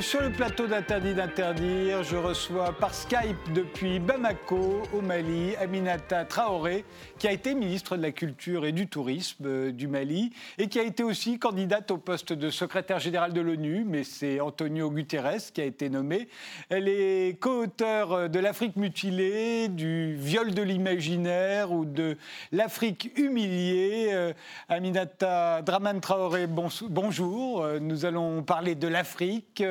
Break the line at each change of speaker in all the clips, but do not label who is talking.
Sur le plateau d'Interdit d'interdire. Je reçois par Skype depuis Bamako, au Mali, Aminata Traoré, qui a été ministre de la Culture et du Tourisme euh, du Mali et qui a été aussi candidate au poste de secrétaire général de l'ONU, mais c'est Antonio Guterres qui a été nommé. Elle est co-auteure de L'Afrique mutilée, du viol de l'imaginaire ou de L'Afrique humiliée. Euh, Aminata Draman Traoré, bonjour. Euh, nous allons parler de l'Afrique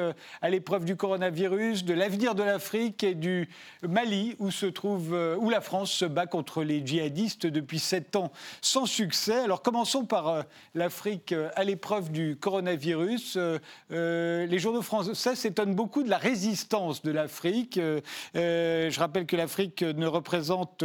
à l'épreuve du coronavirus, de l'avenir de l'Afrique et du Mali, où, se trouve, euh, où la France se bat contre les djihadistes depuis sept ans sans succès. Alors commençons par euh, l'Afrique à l'épreuve du coronavirus. les journaux français s'étonnent beaucoup de la résistance de l'Afrique. je rappelle que l'Afrique ne représente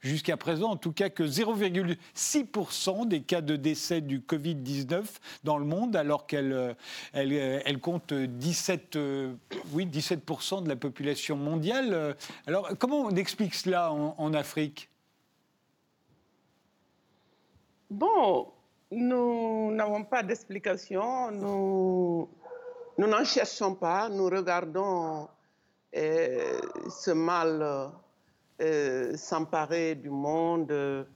jusqu'à présent en tout cas que 0,6% des cas de décès du Covid-19 dans le monde, alors qu'elle elle, elle compte 17, euh, oui, 17% de la population mondiale. Alors, comment on explique cela en, Afrique?
Bon, nous n'avons pas d'explication. Nous nous n'en cherchons pas. Nous regardons euh, ce mal euh, s'emparer du monde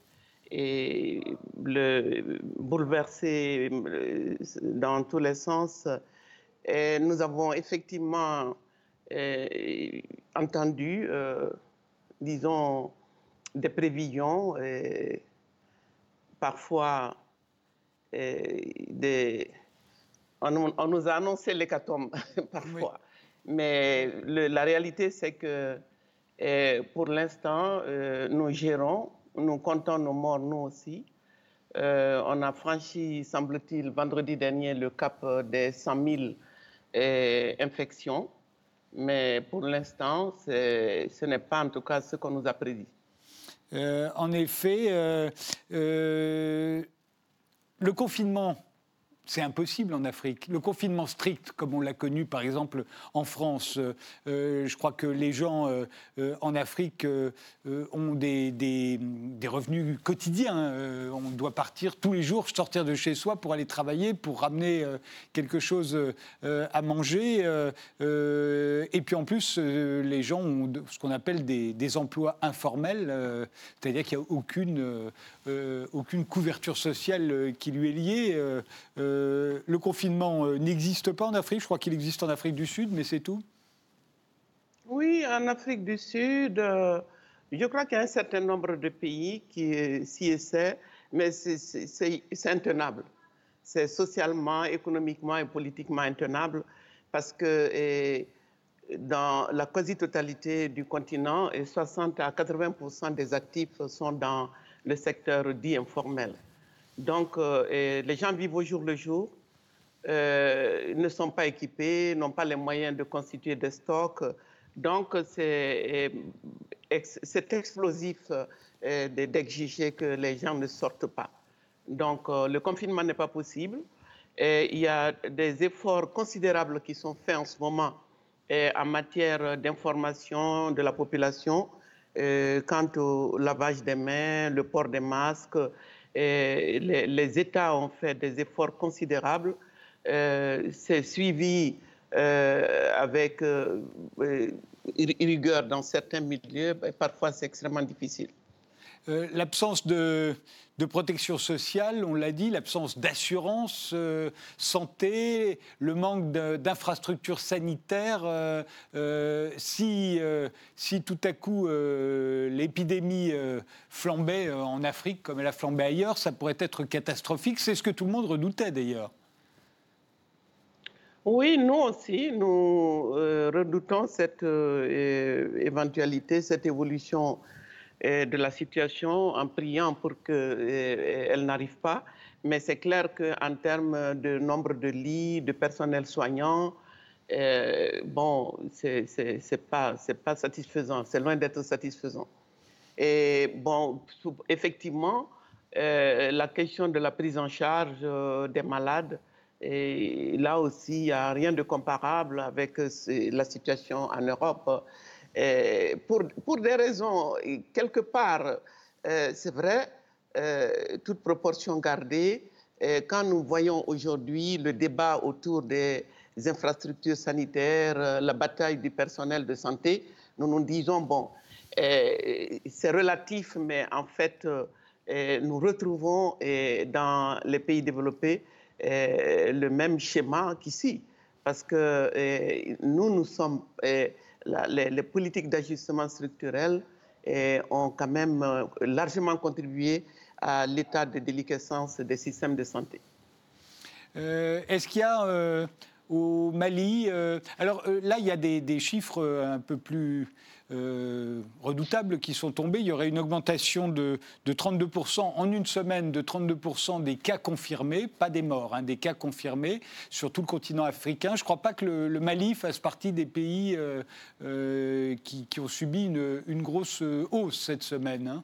et le bouleverser dans tous les sens nous avons effectivement euh, entendu, euh, disons, des prévisions, et parfois des... On, nous a annoncé l'hécatombe parfois. Mais la réalité, c'est que pour l'instant, euh, nous gérons, nous comptons nos morts, nous aussi. on a franchi, semble-t-il, vendredi dernier, le cap des 100 000 infection, mais pour l'instant, ce n'est pas en tout cas ce qu'on nous a prédit.
Euh, en effet, euh, euh, le confinement c'est impossible en Afrique. Le confinement strict, comme on l'a connu par exemple en France, euh, euh, je crois que les gens euh, en Afrique ont des, des, revenus quotidiens. on doit partir tous les jours, sortir de chez soi pour aller travailler, pour ramener quelque chose à manger. et puis en plus, les gens ont ce qu'on appelle des, des, emplois informels, c'est-à-dire qu'il n'y a aucune, aucune couverture sociale qui lui est liée. Euh, le confinement euh, n'existe pas en Afrique. Je crois qu'il existe en Afrique du Sud, mais c'est tout.
Oui, en Afrique du Sud, euh, je crois qu'il y a un certain nombre de pays qui s'y essaient, mais c'est intenable. C'est socialement, économiquement et politiquement intenable parce que dans la quasi-totalité du continent, 60 à 80% des actifs sont dans le secteur dit informel. Donc, euh, les gens vivent au jour le jour, euh, ne sont pas équipés, n'ont pas les moyens de constituer des stocks. Donc, c'est explosif euh, d'exiger que les gens ne sortent pas. Donc, le confinement n'est pas possible. Il y a des efforts considérables qui sont faits en ce moment en matière d'information de la population quant au lavage des mains, le port des masques, les, États ont fait des efforts considérables. Euh, c'est suivi euh, avec euh, rigueur dans certains milieux, parfois c'est extrêmement difficile.
L'absence de, protection sociale, on l'a dit, l'absence d'assurance euh, santé, le manque d'infrastructures sanitaires. Euh, euh, si, si tout à coup l'épidémie flambait en Afrique comme elle a flambé ailleurs, ça pourrait être catastrophique. C'est ce que tout le monde redoutait d'ailleurs.
Oui, nous aussi, nous redoutons cette éventualité, cette évolution de la situation en priant pour qu'elle n'arrive pas. Mais c'est clair qu'en termes de nombre de lits, de personnel soignant, euh, bon, c'est pas, pas satisfaisant, c'est loin d'être satisfaisant. Et bon, effectivement, euh, la question de la prise en charge euh, des malades, là aussi, il n'y a rien de comparable avec la situation en Europe. Euh, pour, des raisons, quelque part, euh, c'est vrai, euh, toute proportion gardée, quand nous voyons aujourd'hui le débat autour des, infrastructures sanitaires, la bataille du personnel de santé, nous nous disons, bon, c'est relatif, mais en fait, nous retrouvons dans les pays développés le même schéma qu'ici. Parce que nous, nous sommes, les, politiques d'ajustement structurel ont quand même euh, largement contribué à l'état de déliquescence des systèmes de santé.
Euh, est-ce qu'il y a euh, au Mali. Euh, alors euh, là, il y a des, chiffres euh, un peu plus redoutables qui sont tombés. Il y aurait une augmentation de, 32% en une semaine, de 32% des cas confirmés, pas des morts, hein, des cas confirmés sur tout le continent africain. Je ne crois pas que le, Mali fasse partie des pays qui, ont subi une, grosse hausse cette semaine. Hein.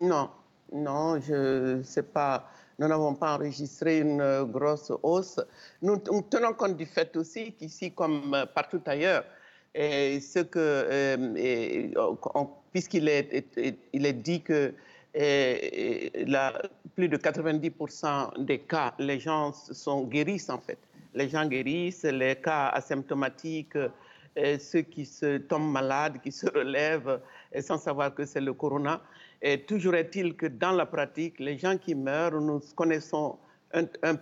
Non, non, je ne sais pas nous n'avons pas enregistré une euh, grosse hausse. Nous, tenons compte du fait aussi qu'ici, comme euh, partout ailleurs, euh, puisqu'il est, dit que plus de 90% des cas, les gens sont guérissent en fait. Les gens guérissent, les cas asymptomatiques, ceux qui tombent malades, qui se relèvent sans savoir que c'est le corona. Et toujours est-il que dans la pratique, les gens qui meurent, nous connaissons,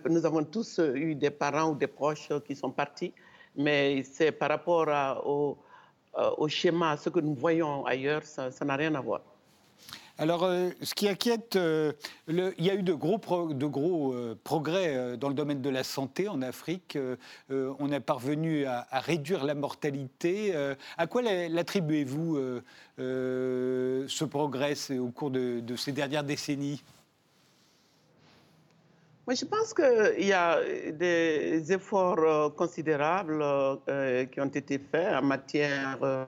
nous avons tous eu des parents ou des proches qui sont partis, mais c'est par rapport au, euh, au, schéma, ce que nous voyons ailleurs, ça n'a rien à voir.
Alors, euh, ce qui inquiète, euh, il y a eu de gros, de gros euh, progrès dans le domaine de la santé en Afrique. on est parvenu à, réduire la mortalité. à quoi l'attribuez-vous ce progrès au cours de, ces dernières décennies?
Je pense qu'il y a des efforts considérables qui ont été faits en matière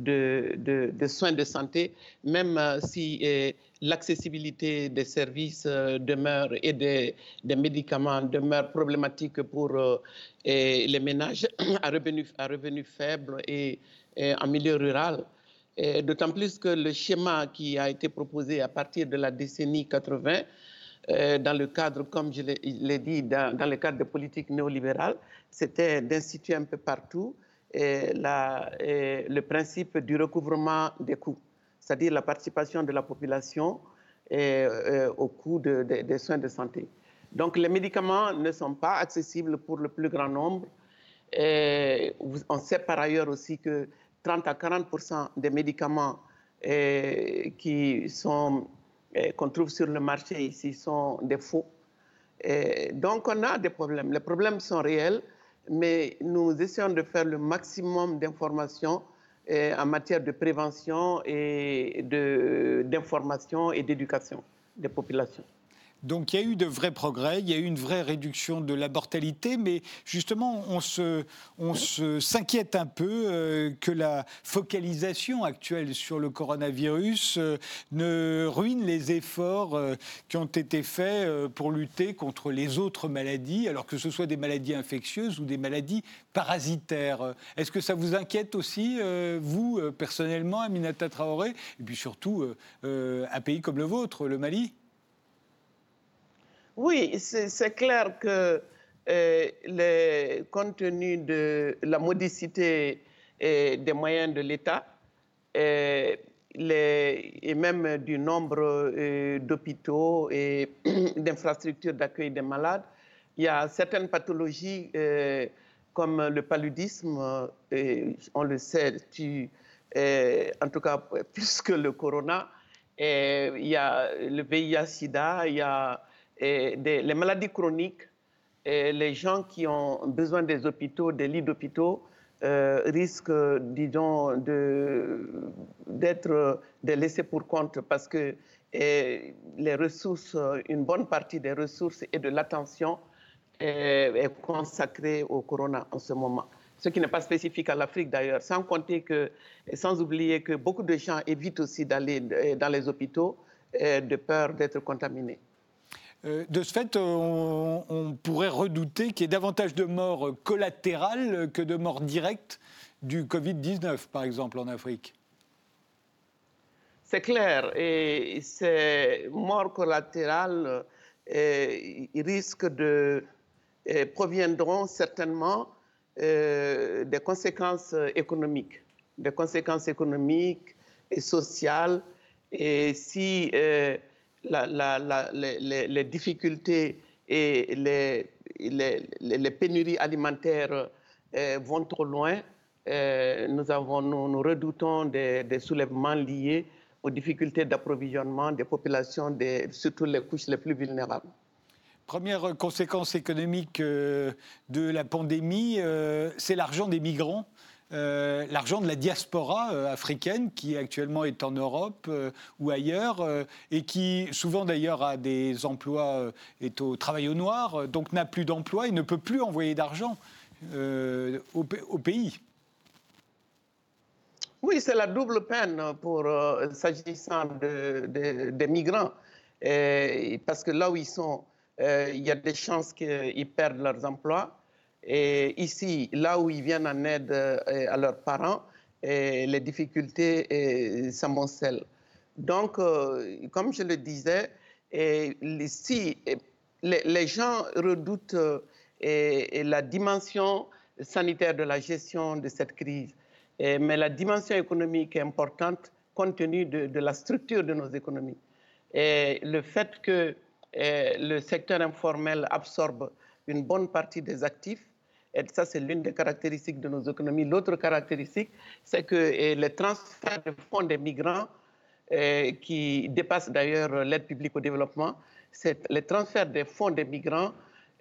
de, soins de santé, même euh, si euh, l'accessibilité des services euh, demeure et des, médicaments demeure problématique pour les ménages à revenus, à revenus faibles et, en milieu rural. D'autant plus que le schéma qui a été proposé à partir de la décennie 80, dans le cadre, comme je l'ai dit, dans, le cadre de politique néolibérale, c'était d'instituer un peu partout le principe du recouvrement des coûts, c'est-à-dire la participation de la population au coût des soins de santé. Donc les médicaments ne sont pas accessibles pour le plus grand nombre. Et on sait par ailleurs aussi que 30 à 40% des médicaments qui sont qu'on trouve sur le marché ici sont des faux. Et donc on a des problèmes. Les problèmes sont réels mais nous essayons de faire le maximum d'informations eh, en matière de prévention et d'information et d'éducation des populations.
Donc il y a eu de vrais progrès, il y a eu une vraie réduction de la mortalité, mais justement on se, s'inquiète un peu euh, que la focalisation actuelle sur le coronavirus euh, ne ruine les efforts euh, qui ont été faits pour lutter contre les autres maladies, alors que ce soit des maladies infectieuses ou des maladies parasitaires. Est-ce que ça vous inquiète aussi, vous personnellement, Aminata Traoré, et puis surtout un pays comme le vôtre, le Mali?
Oui, c'est clair que euh, le, compte tenu de la modicité euh, des moyens de l'État euh, et même du nombre d'hôpitaux et d'infrastructures d'accueil des malades, il y a certaines pathologies comme le paludisme, on le sait, en tout cas plus que le corona, il y a le VIH-Sida, il y a les maladies chroniques, les gens qui ont besoin des hôpitaux, des lits d'hôpitaux, euh, risquent, disons, d'être laissés pour compte parce que les ressources, une bonne partie des ressources et de l'attention est, consacrée au corona en ce moment. Ce qui n'est pas spécifique à l'Afrique d'ailleurs, sans compter que, sans oublier que beaucoup de gens évitent aussi d'aller dans les hôpitaux de peur d'être contaminés.
Euh, de ce fait, on, pourrait redouter qu'il y ait davantage de morts collatérales que de morts directes du Covid-19, par exemple, en Afrique.
C'est clair. Et ces morts collatérales euh, risquent de, proviendront certainement des conséquences économiques, des conséquences économiques et sociales. Et si les, difficultés et les, pénuries alimentaires vont trop loin, nous, avons, nous, redoutons des, soulèvements liés aux difficultés d'approvisionnement des populations, surtout les couches les plus vulnérables.
Première conséquence économique euh, de la pandémie, euh, c'est l'argent des migrants. Euh, l'argent de la diaspora africaine qui actuellement est en Europe ou ailleurs et qui souvent d'ailleurs a des emplois, est au travail au noir, donc n'a plus d'emploi et ne peut plus envoyer d'argent au, pays.
Oui, c'est la double peine pour s'agissant des migrants. parce que là où ils sont, euh, il y a des chances qu'ils perdent leurs emplois. Et ici, là où ils viennent en aide euh, à leurs parents, les difficultés s'amoncellent. Donc, euh, comme je le disais, les, gens redoutent la dimension sanitaire de la gestion de cette crise, mais la dimension économique est importante compte tenu de, de la structure de nos économies. Et le fait que le secteur informel absorbe une bonne partie des actifs. Et ça, c'est l'une des caractéristiques de nos économies. L'autre caractéristique, c'est que les transferts de fonds des migrants, qui dépassent d'ailleurs l'aide publique au développement, les transferts des fonds des migrants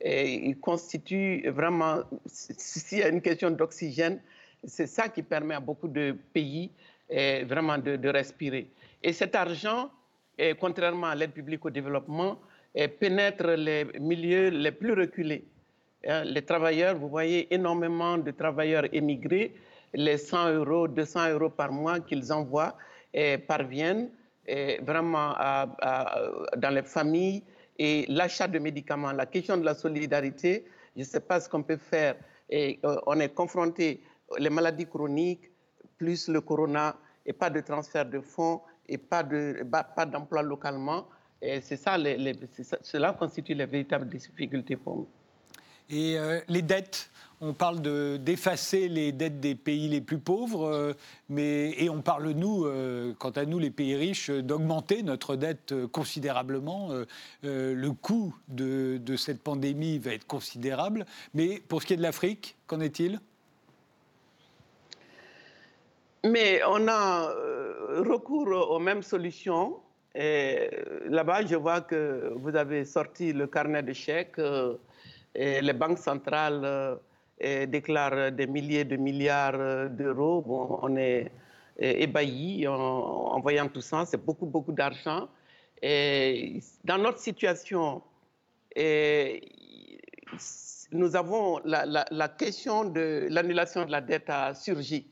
ils constituent vraiment, s'il y a une question d'oxygène, c'est ça qui permet à beaucoup de pays vraiment de, respirer. Et cet argent, contrairement à l'aide publique au développement, pénètre les milieux les plus reculés. Hein, les travailleurs, vous voyez énormément de travailleurs émigrés, les 100 euros, 200 euros par mois qu'ils envoient parviennent vraiment dans les familles et l'achat de médicaments, la question de la solidarité, je ne sais pas ce qu'on peut faire. Euh, on est confronté les maladies chroniques, plus le corona, et pas de transfert de fonds, et pas d'emploi localement. C'est ça, cela constitue les véritables difficultés pour nous.
Et euh, les dettes, on parle d'effacer les dettes des pays les plus pauvres, euh, mais, et on parle, nous, euh, quant à nous, les pays riches, d'augmenter notre dette considérablement. le coût de, de, cette pandémie va être considérable. Mais pour ce qui est de l'Afrique, qu'en est-il?
Mais on a recours aux mêmes solutions et là-bas, je vois que vous avez sorti le carnet de chèques. Euh, les banques centrales euh, déclarent des milliers de milliards euh, d'euros. Bon, on est ébahis en, voyant tout ça. C'est beaucoup, beaucoup d'argent. Dans notre situation, nous avons la, question de l'annulation de la dette a surgi.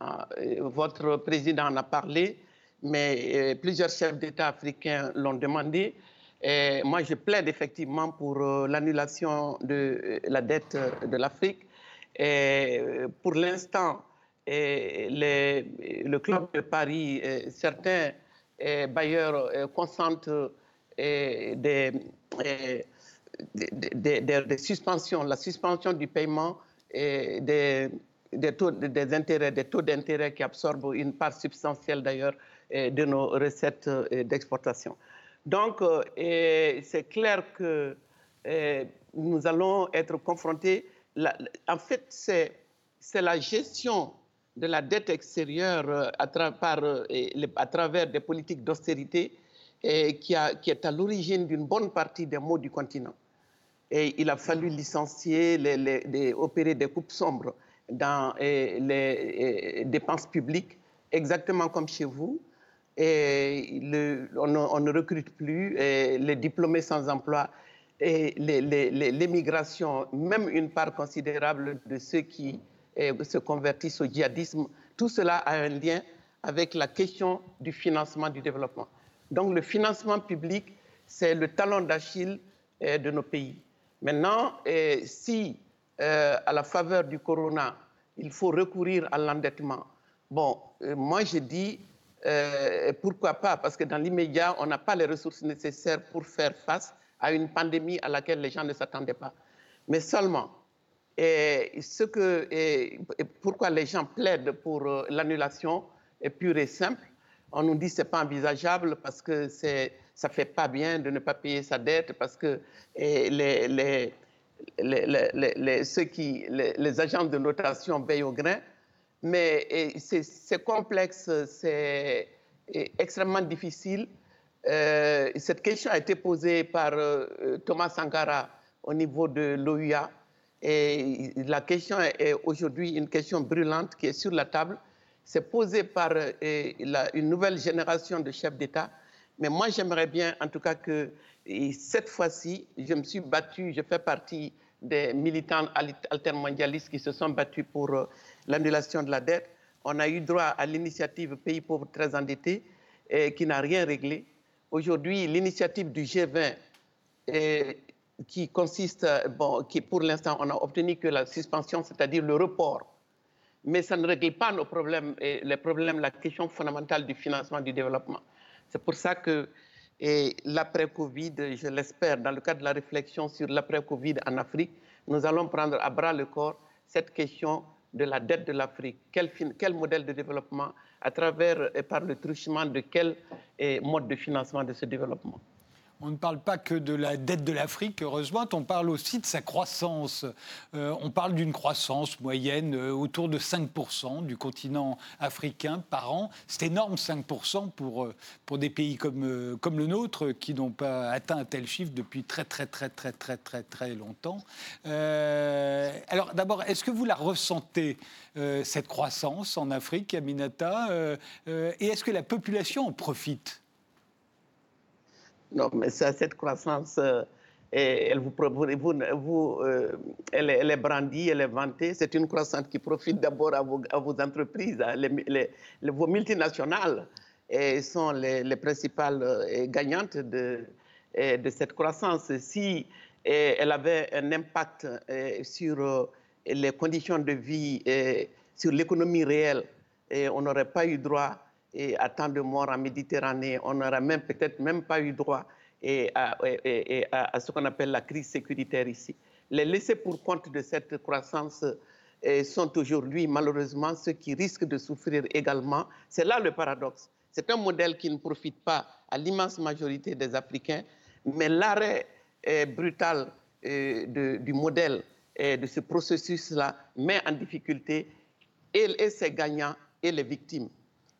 Ah, votre président en a parlé mais euh, plusieurs chefs d'État africains l'ont demandé. Moi, je plaide effectivement pour euh, l'annulation de euh, la dette de l'Afrique. Pour l'instant, le club de Paris, certains bailleurs consentent des, suspensions, la suspension du paiement des, taux, des taux d'intérêt qui absorbent une part substantielle d'ailleurs de nos recettes euh, d'exportation. Donc, euh, c'est clair que euh, nous allons être confrontés. en fait, c'est la gestion de la dette extérieure à, à travers des politiques d'austérité qui, est à l'origine d'une bonne partie des maux du continent. Et il a fallu licencier, opérer des coupes sombres dans les dépenses publiques, exactement comme chez vous et on, ne recrute plus, les diplômés sans emploi, et l'émigration, même une part considérable de ceux qui se convertissent au djihadisme, tout cela a un lien avec la question du financement du développement. Donc le financement public, c'est le talon d'Achille de nos pays. Maintenant, si euh, à la faveur du corona, il faut recourir à l'endettement, bon, euh, moi je dis, euh, pourquoi pas? Parce que dans l'immédiat, on n'a pas les ressources nécessaires pour faire face à une pandémie à laquelle les gens ne s'attendaient pas. mais seulement. Et ce que, pourquoi les gens plaident pour euh, l'annulation est pure et simple. On nous dit que ce n'est pas envisageable parce que ça ne fait pas bien de ne pas payer sa dette, parce que les, les, les, ceux qui, les, agents de notation payent au grain. Mais c'est complexe, c'est extrêmement difficile. Euh, cette question a été posée par euh, Thomas Sankara au niveau de l'OUA. Et la question est aujourd'hui une question brûlante qui est sur la table. C'est posé par une nouvelle génération de chefs d'État. Mais moi, j'aimerais bien, en tout cas, que cette fois-ci, je me suis battu, je fais partie des militants altermondialistes qui se sont battus pour euh, l'annulation de la dette. On a eu droit à l'initiative Pays pauvres très endettés qui n'a rien réglé. Aujourd'hui, l'initiative du G20 qui consiste, bon, qui pour l'instant, on a obtenu que la suspension, c'est-à-dire le report. Mais ça ne règle pas nos problèmes, les problèmes, la question fondamentale du financement du développement. C'est pour ça que l'après-Covid, je l'espère, dans le cadre de la réflexion sur l'après-Covid en Afrique, nous allons prendre à bras le corps cette question de la dette de l'Afrique. Quel, modèle de développement, à travers et par le truchement de quel mode de financement de ce développement?
On ne parle pas que de la dette de l'Afrique, heureusement, on parle aussi de sa croissance. Euh, on parle d'une croissance moyenne euh, autour de 5% du continent africain par an. C'est énorme, 5% pour, euh, pour des pays comme, comme le nôtre qui n'ont pas atteint un tel chiffre depuis très, très, très, très, très, très, très longtemps. alors d'abord, est-ce que vous la ressentez, cette croissance en Afrique, Aminata Et est-ce que la population en profite?
Non, mais cette croissance, euh, elle, vous, vous, euh, elle, est brandie, elle est vantée. C'est une croissance qui profite d'abord à vos, entreprises, hein. vos multinationales et sont les, principales euh, gagnantes de, de cette croissance. Si elle avait un impact sur les conditions de vie, sur l'économie réelle, on n'aurait pas eu droit et à tant de morts en Méditerranée, on n'aurait même peut-être même pas eu droit à, ce qu'on appelle la crise sécuritaire ici. Les laissés pour compte de cette croissance eh, sont aujourd'hui malheureusement ceux qui risquent de souffrir également. C'est là le paradoxe. C'est un modèle qui ne profite pas à l'immense majorité des Africains, mais l'arrêt eh, brutal eh, du modèle de ce processus-là met en difficulté et, et ses gagnants et les victimes.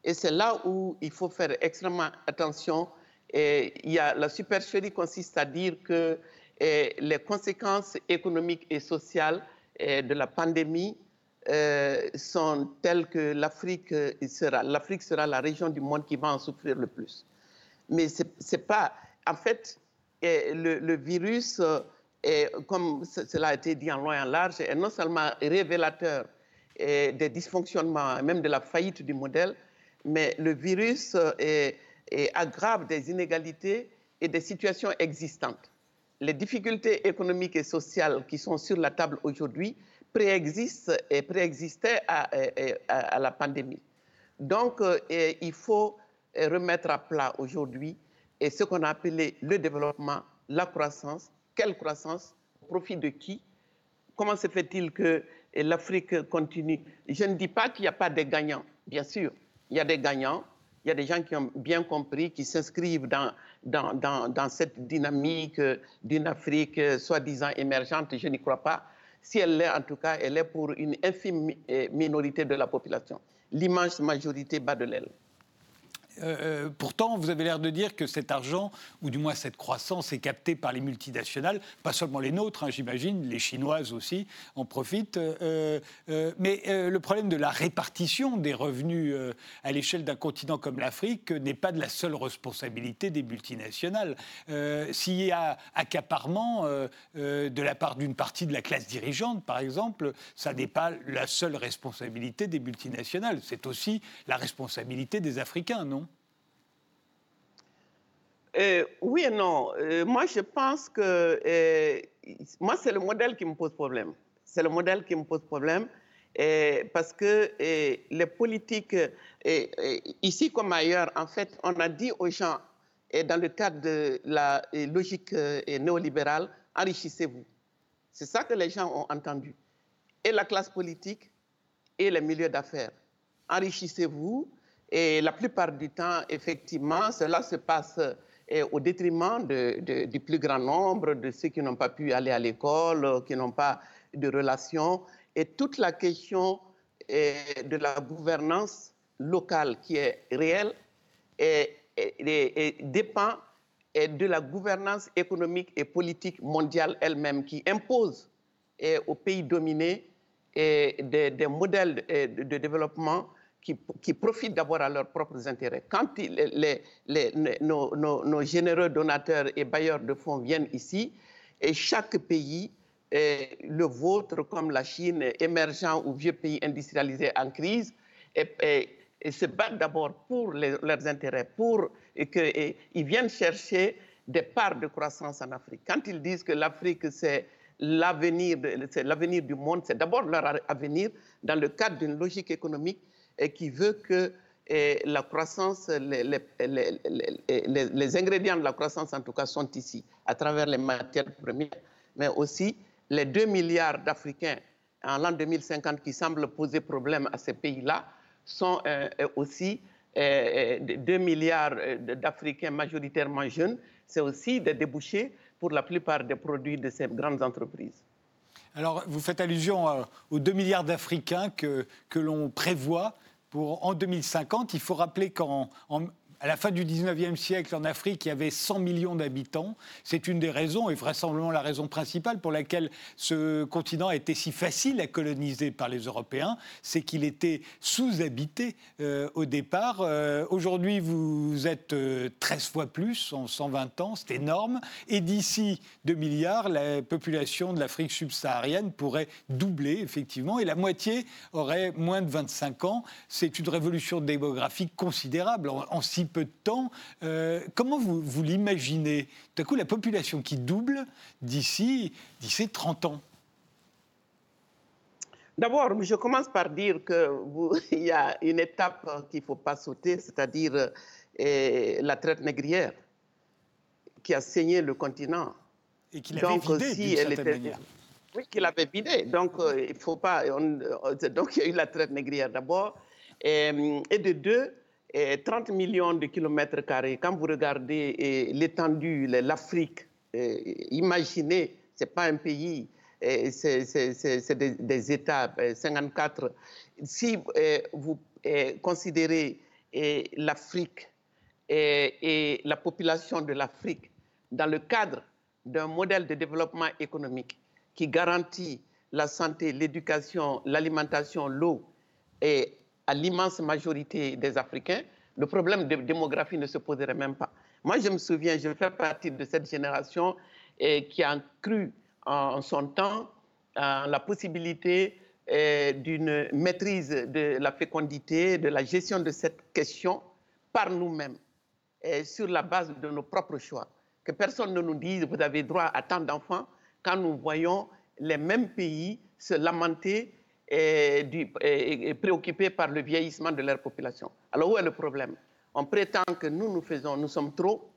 Et c'est là où il faut faire extrêmement attention. Et la supercherie consiste à dire que les conséquences économiques et sociales de la pandémie euh, sont telles que l'Afrique sera, sera la région du monde qui va en souffrir le plus. Mais c'est pas, en fait, le, virus, comme cela a été dit en loin et en large, est non seulement révélateur des dysfonctionnements, même de la faillite du modèle, mais le virus euh, aggrave des inégalités et des situations existantes. Les difficultés économiques et sociales qui sont sur la table aujourd'hui préexistent et préexistaient à, la pandémie. Donc, euh, il faut remettre à plat aujourd'hui ce qu'on a appelé le développement, la croissance. Quelle croissance? Au profit de qui? Comment se fait-il que l'Afrique continue? Je ne dis pas qu'il n'y a pas de gagnants, bien sûr il y a des gagnants, il y a des gens qui ont bien compris, qui s'inscrivent dans, cette dynamique d'une Afrique soi-disant émergente. Je n'y crois pas. Si elle l'est, en tout cas, elle est pour une infime minorité de la population. L'immense majorité bat de l'aile.
Euh, euh, pourtant, vous avez l'air de dire que cet argent, ou du moins cette croissance, est captée par les multinationales, pas seulement les nôtres, hein, j'imagine, les chinoises aussi en profitent. Euh, mais le problème de la répartition des revenus à l'échelle d'un continent comme l'Afrique n'est pas de la seule responsabilité des multinationales. S'il y a accaparement de la part d'une partie de la classe dirigeante, par exemple, ça n'est pas la seule responsabilité des multinationales, c'est aussi la responsabilité des Africains, non?
Euh, oui et non. Euh, moi, je pense que euh, moi, c'est le modèle qui me pose problème. C'est le modèle qui me pose problème parce que les politiques, ici comme ailleurs, en fait, on a dit aux gens, dans le cadre de la logique néolibérale, enrichissez-vous. C'est ça que les gens ont entendu. Et la classe politique et les milieux d'affaires. Enrichissez-vous. Et la plupart du temps, effectivement, cela se passe eh, au détriment du plus grand nombre, de ceux qui n'ont pas pu aller à l'école, qui n'ont pas de relations. Et toute la question eh, de la gouvernance locale qui est réelle dépend de la gouvernance économique et politique mondiale elle-même qui impose aux pays dominés des, des, modèles de, développement qui, profitent d'abord à leurs propres intérêts. Quand nos, généreux donateurs et bailleurs de fonds viennent ici, et chaque pays, le vôtre comme la Chine, émergent ou vieux pays industrialisés en crise, et, et se battent d'abord pour leurs intérêts, pour qu'ils viennent chercher des parts de croissance en Afrique. Quand ils disent que l'Afrique, c'est l'avenir du monde, c'est d'abord leur avenir dans le cadre d'une logique économique et qui veut que la croissance, les, ingrédients de la croissance en tout cas sont ici, à travers les matières premières, mais aussi les 2 milliards d'Africains en l'an 2050 qui semblent poser problème à ces pays-là sont euh, aussi 2 euh, milliards euh, d'Africains majoritairement jeunes. C'est aussi des débouchés pour la plupart des produits de ces grandes entreprises.
Alors, vous faites allusion aux 2 milliards d'Africains que, que l'on prévoit pour en 2050. Il faut rappeler qu'en à la fin du 19e siècle, en Afrique, il y avait 100 millions d'habitants. C'est une des raisons, et vraisemblablement la raison principale pour laquelle ce continent a été si facile à coloniser par les Européens, c'est qu'il était sous-habité euh, au départ. Euh, aujourd'hui, vous êtes 13 euh, fois plus en 120 ans, c'est énorme. Et d'ici 2 milliards, la population de l'Afrique subsaharienne pourrait doubler, effectivement, et la moitié aurait moins de 25 ans. C'est une révolution démographique considérable. En, en peu de temps. Euh, comment vous, vous l'imaginez? Tout à coup, la population qui double d'ici 30 ans
D'abord, je commence par dire qu'il y a une étape qu'il ne faut pas sauter, c'est-à-dire euh, la traite négrière qui a saigné le continent.
Et qui l'avait vidé d'une certaine était... manière.
Oui, qui l'avait vidé. Donc, euh, il faut pas. donc, il y a eu la traite négrière d'abord. Et, et, de deux, 30 millions de kilomètres carrés, quand vous regardez l'étendue, l'Afrique, imaginez, ce n'est pas un pays, c'est des, États, 54. Si vous considérez l'Afrique et la population de l'Afrique dans le cadre d'un modèle de développement économique qui garantit la santé, l'éducation, l'alimentation, l'eau et à l'immense majorité des Africains, le problème de démographie ne se poserait même pas. Moi, je me souviens, je fais partie de cette génération et qui a cru en son temps à la possibilité eh, d'une maîtrise de la fécondité, de la gestion de cette question par nous-mêmes, et sur la base de nos propres choix. Que personne ne nous dise vous avez droit à tant d'enfants quand nous voyons les mêmes pays se lamenter et, préoccupés par le vieillissement de leur population. Alors où est le problème? On prétend que nous, nous faisons, nous sommes trop.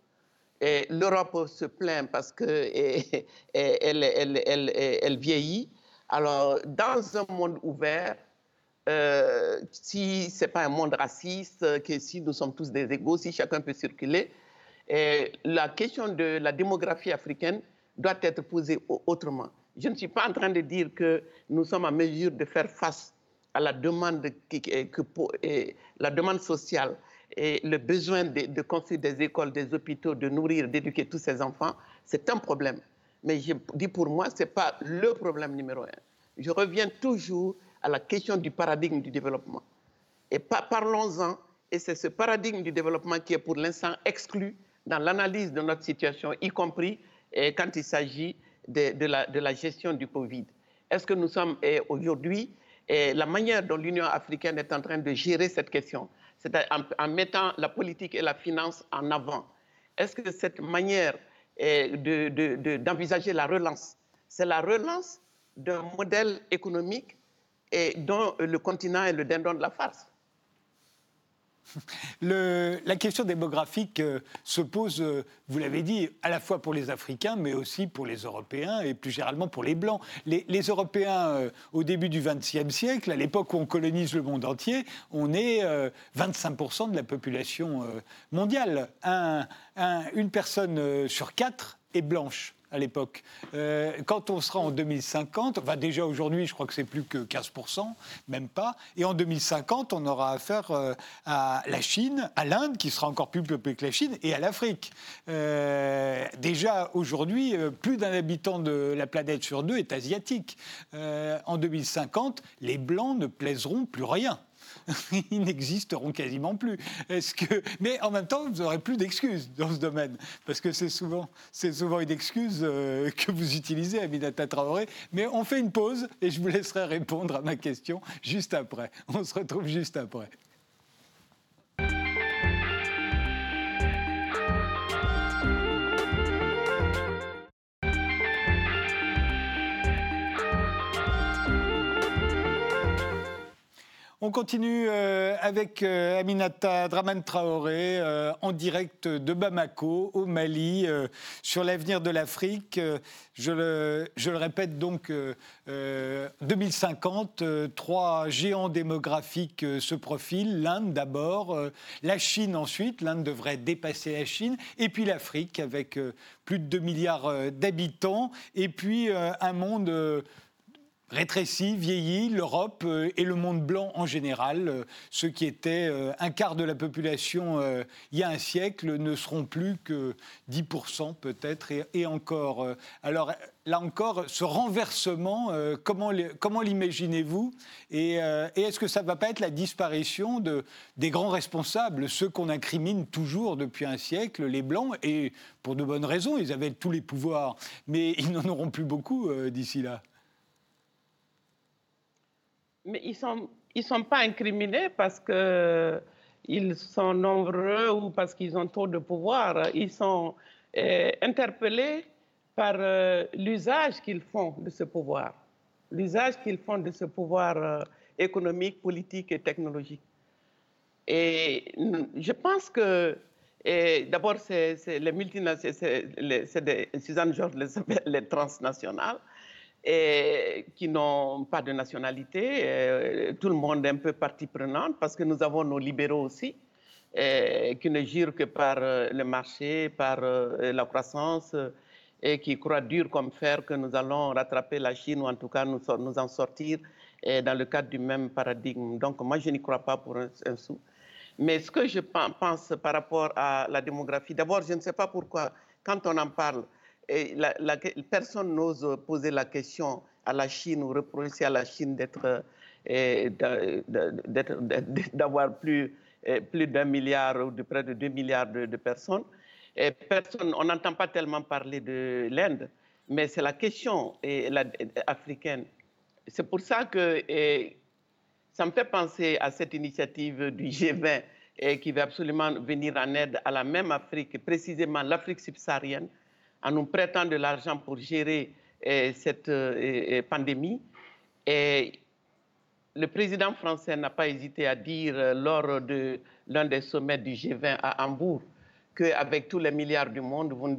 L'Europe se plaint parce qu'elle elle, elle, vieillit. Alors, dans un monde ouvert, euh, si ce n'est pas un monde raciste, que si nous sommes tous des égaux, si chacun peut circuler, la question de la démographie africaine doit être posée autrement. Je ne suis pas en train de dire que nous sommes en mesure de faire face à la demande, que, la demande sociale et le besoin de, construire des écoles, des hôpitaux, de nourrir, d'éduquer tous ces enfants. C'est un problème. Mais je dis pour moi, ce n'est pas le problème numéro un. Je reviens toujours à la question du paradigme du développement. Et parlons-en. Et c'est ce paradigme du développement qui est pour l'instant exclu dans l'analyse de notre situation, y compris quand il s'agit de, la, gestion du Covid. Est-ce que nous sommes aujourd'hui, la manière dont l'Union africaine est en train de gérer cette question, c'est en, mettant la politique et la finance en avant, est-ce que cette manière d'envisager la relance, c'est la relance d'un modèle économique dont le continent est le dindon de la farce?
la question démographique euh, se pose, euh, vous l'avez dit, à la fois pour les Africains, mais aussi pour les Européens et plus généralement pour les Blancs. Les, Européens, euh, au début du XXe siècle, à l'époque où on colonise le monde entier, on est 25% de la population mondiale. une personne sur quatre est blanche à l'époque. Euh, quand on sera en 2050, enfin déjà aujourd'hui, je crois que c'est plus que 15%, même pas. Et en 2050, on aura affaire euh, à la Chine, à l'Inde, qui sera encore plus peuplée que la Chine, et à l'Afrique. Euh, déjà aujourd'hui, plus d'un habitant de la planète sur deux est asiatique. en 2050, les Blancs ne plaiseront plus rien. ils n'existeront quasiment plus. Est-ce que... Mais en même temps, vous n'aurez plus d'excuses dans ce domaine, parce que c'est souvent, c'est souvent une excuse euh, que vous utilisez, Aminata Traoré. Mais on fait une pause et je vous laisserai répondre à ma question juste après. On se retrouve juste après. On continue euh, avec euh, Aminata Draman Traoré euh, en direct de Bamako, au Mali, sur l'avenir de l'Afrique. Je le, je le, répète donc, 2050, trois géants démographiques se profilent. L'Inde d'abord, la Chine ensuite, l'Inde devrait dépasser la Chine, et puis l'Afrique avec plus de 2 milliards d'habitants, et puis un monde rétrécit, vieillit, l'Europe euh, et le monde blanc en général, euh, ceux qui étaient euh, un quart de la population il y a un siècle, ne seront plus que 10% peut-être, et, encore. alors là encore, ce renversement, comment, l'imaginez-vous? Et, est-ce que ça ne va pas être la disparition de, des grands responsables, ceux qu'on incrimine toujours depuis un siècle, les Blancs, et pour de bonnes raisons, ils avaient tous les pouvoirs, mais ils n'en auront plus beaucoup d'ici là?
Mais ils ne sont, ils sont pas incriminés parce qu'ils sont nombreux ou parce qu'ils ont trop de pouvoir. Ils sont euh, interpellés par euh, l'usage qu'ils font de ce pouvoir, l'usage qu'ils font de ce pouvoir euh, économique, politique et technologique. Et je pense que d'abord, c'est les multinationales, c'est Suzanne Georges les, les transnationales et qui n'ont pas de nationalité. Euh, tout le monde est un peu partie prenante parce que nous avons nos libéraux aussi, euh, qui ne jurent que par euh, le marché, par la croissance, et qui croient dur comme fer que nous allons rattraper la Chine ou en tout cas nous, en sortir dans le cadre du même paradigme. Donc moi, je n'y crois pas pour un sou. Mais ce que je pense par rapport à la démographie, d'abord, je ne sais pas pourquoi, quand on en parle, et personne n'ose poser la question à la Chine ou reprocher à la Chine eh, d'avoir plus, eh, plus d'un milliard ou de près de deux milliards de, personnes. On n'entend pas tellement parler de l'Inde, mais c'est la question africaine. C'est pour ça que ça me fait penser à cette initiative du G20 et qui va absolument venir en aide à la même Afrique, précisément l'Afrique subsaharienne, en nous prêtant de l'argent pour gérer eh, cette eh, eh, pandémie. Et le président français n'a pas hésité à dire euh, lors de l'un des sommets du G20 à Hambourg qu'avec tous les milliards du monde, vous ne,